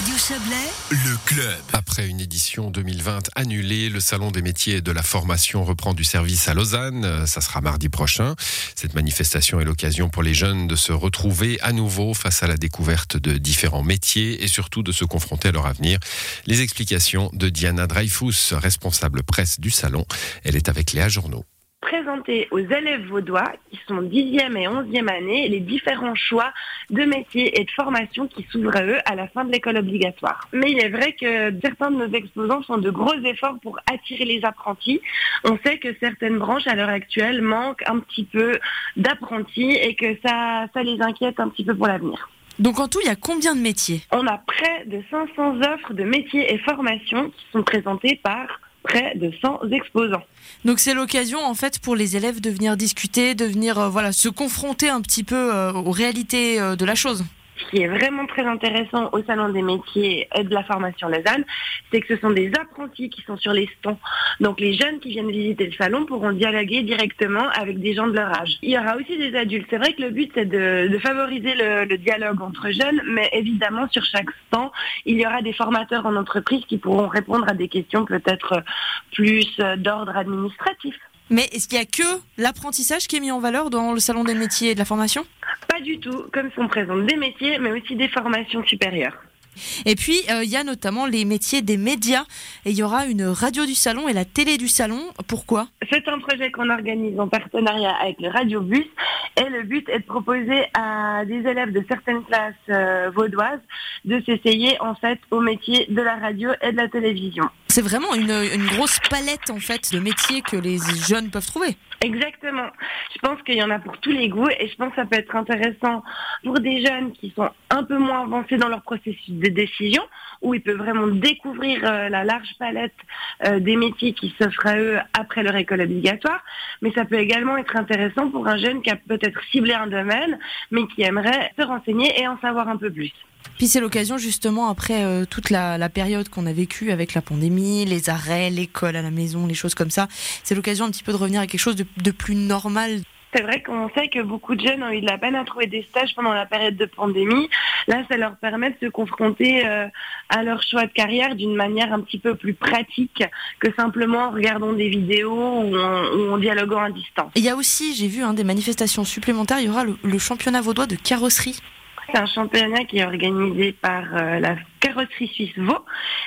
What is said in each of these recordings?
Radio Chablais, Le club. Après une édition 2020 annulée, le Salon des métiers et de la formation reprend du service à Lausanne. Euh, Ça sera mardi prochain. Cette manifestation est l'occasion pour les jeunes de se retrouver à nouveau face à la découverte de différents métiers et surtout de se confronter à leur avenir. Les explications de Diana Dreyfus, responsable presse du Salon. Elle est avec Léa Journaux. Présenter aux élèves vaudois qui sont 10e et 11e année les différents choix de métiers et de formation qui s'ouvrent à eux à la fin de l'école obligatoire. Mais il est vrai que certains de nos exposants font de gros efforts pour attirer les apprentis. On sait que certaines branches à l'heure actuelle manquent un petit peu d'apprentis et que ça, ça les inquiète un petit peu pour l'avenir. Donc en tout, il y a combien de métiers? On a près de 500 offres de métiers et formations qui sont présentées par près de 100 exposants. Donc c'est l'occasion en fait pour les élèves de venir discuter, de venir euh, voilà se confronter un petit peu euh, aux réalités euh, de la chose. Ce qui est vraiment très intéressant au Salon des métiers et de la formation Lausanne, c'est que ce sont des apprentis qui sont sur les stands. Donc les jeunes qui viennent visiter le salon pourront dialoguer directement avec des gens de leur âge. Il y aura aussi des adultes. C'est vrai que le but c'est de, favoriser le, le dialogue entre jeunes, mais évidemment sur chaque stand, il y aura des formateurs en entreprise qui pourront répondre à des questions peut-être plus d'ordre administratif. Mais est-ce qu'il y a que l'apprentissage qui est mis en valeur dans le salon des métiers et de la formation? Pas du tout, comme sont présentes des métiers, mais aussi des formations supérieures. Et puis euh, il y a notamment les métiers des médias et il y aura une radio du salon et la télé du salon. Pourquoi? C'est un projet qu'on organise en partenariat avec le Radiobus et le but est de proposer à des élèves de certaines classes euh, vaudoises de s'essayer en fait au métier de la radio et de la télévision. C'est vraiment une, une grosse palette en fait de métiers que les jeunes peuvent trouver. Exactement. Je pense qu'il y en a pour tous les goûts et je pense que ça peut être intéressant pour des jeunes qui sont un peu moins avancés dans leur processus de décision, où ils peuvent vraiment découvrir euh, la large palette euh, des métiers qui s'offrent à eux après leur école obligatoire. Mais ça peut également être intéressant pour un jeune qui a peut-être ciblé un domaine, mais qui aimerait se renseigner et en savoir un peu plus. Puis c'est l'occasion justement après euh, toute la, la période qu'on a vécue avec la pandémie, les arrêts, l'école à la maison, les choses comme ça. C'est l'occasion un petit peu de revenir à quelque chose de, de plus normal. C'est vrai qu'on sait que beaucoup de jeunes ont eu de la peine à trouver des stages pendant la période de pandémie. Là, ça leur permet de se confronter euh, à leur choix de carrière d'une manière un petit peu plus pratique que simplement en regardant des vidéos ou en, ou en dialoguant à distance. Il y a aussi, j'ai vu hein, des manifestations supplémentaires, il y aura le, le championnat vaudois de carrosserie. C'est un championnat qui est organisé par euh, la carrosserie suisse Vaud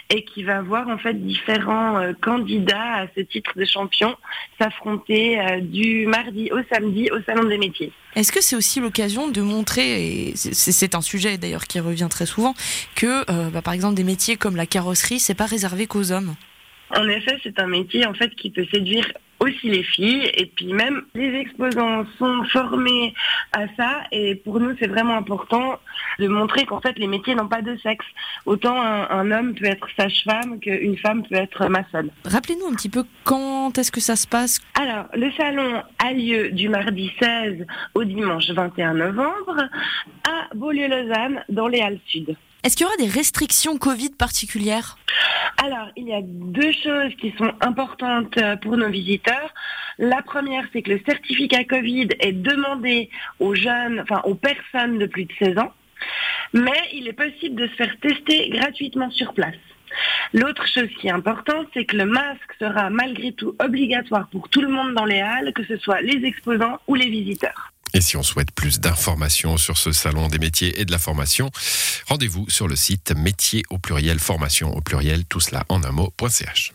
et qui va voir en fait différents euh, candidats à ce titre de champion s'affronter euh, du mardi au samedi au salon des métiers. Est-ce que c'est aussi l'occasion de montrer, et c'est- c'est un sujet d'ailleurs qui revient très souvent, que euh, bah, par exemple des métiers comme la carrosserie, c'est pas réservé qu'aux hommes? En effet, c'est un métier en fait qui peut séduire aussi les filles et puis même les exposants sont formés à ça et pour nous c'est vraiment important de montrer qu'en fait les métiers n'ont pas de sexe. Autant un, un homme peut être sage-femme qu'une femme peut être maçonne. Rappelez-nous un petit peu quand est-ce que ça se passe Alors, le salon a lieu du mardi 16 au dimanche 21 novembre à Beaulieu-Lausanne dans les Halles Sud. Est-ce qu'il y aura des restrictions Covid particulières? Alors, il y a deux choses qui sont importantes euh, pour nos visiteurs. La première, c'est que le certificat Covid est demandé aux jeunes, enfin aux personnes de plus de 16 ans, mais il est possible de se faire tester gratuitement sur place. L'autre chose qui est importante, c'est que le masque sera malgré tout obligatoire pour tout le monde dans les halles, que ce soit les exposants ou les visiteurs. Et si on souhaite plus d'informations sur ce salon des métiers et de la formation, rendez-vous sur le site métier au pluriel formation au pluriel tout cela en un mot.ch.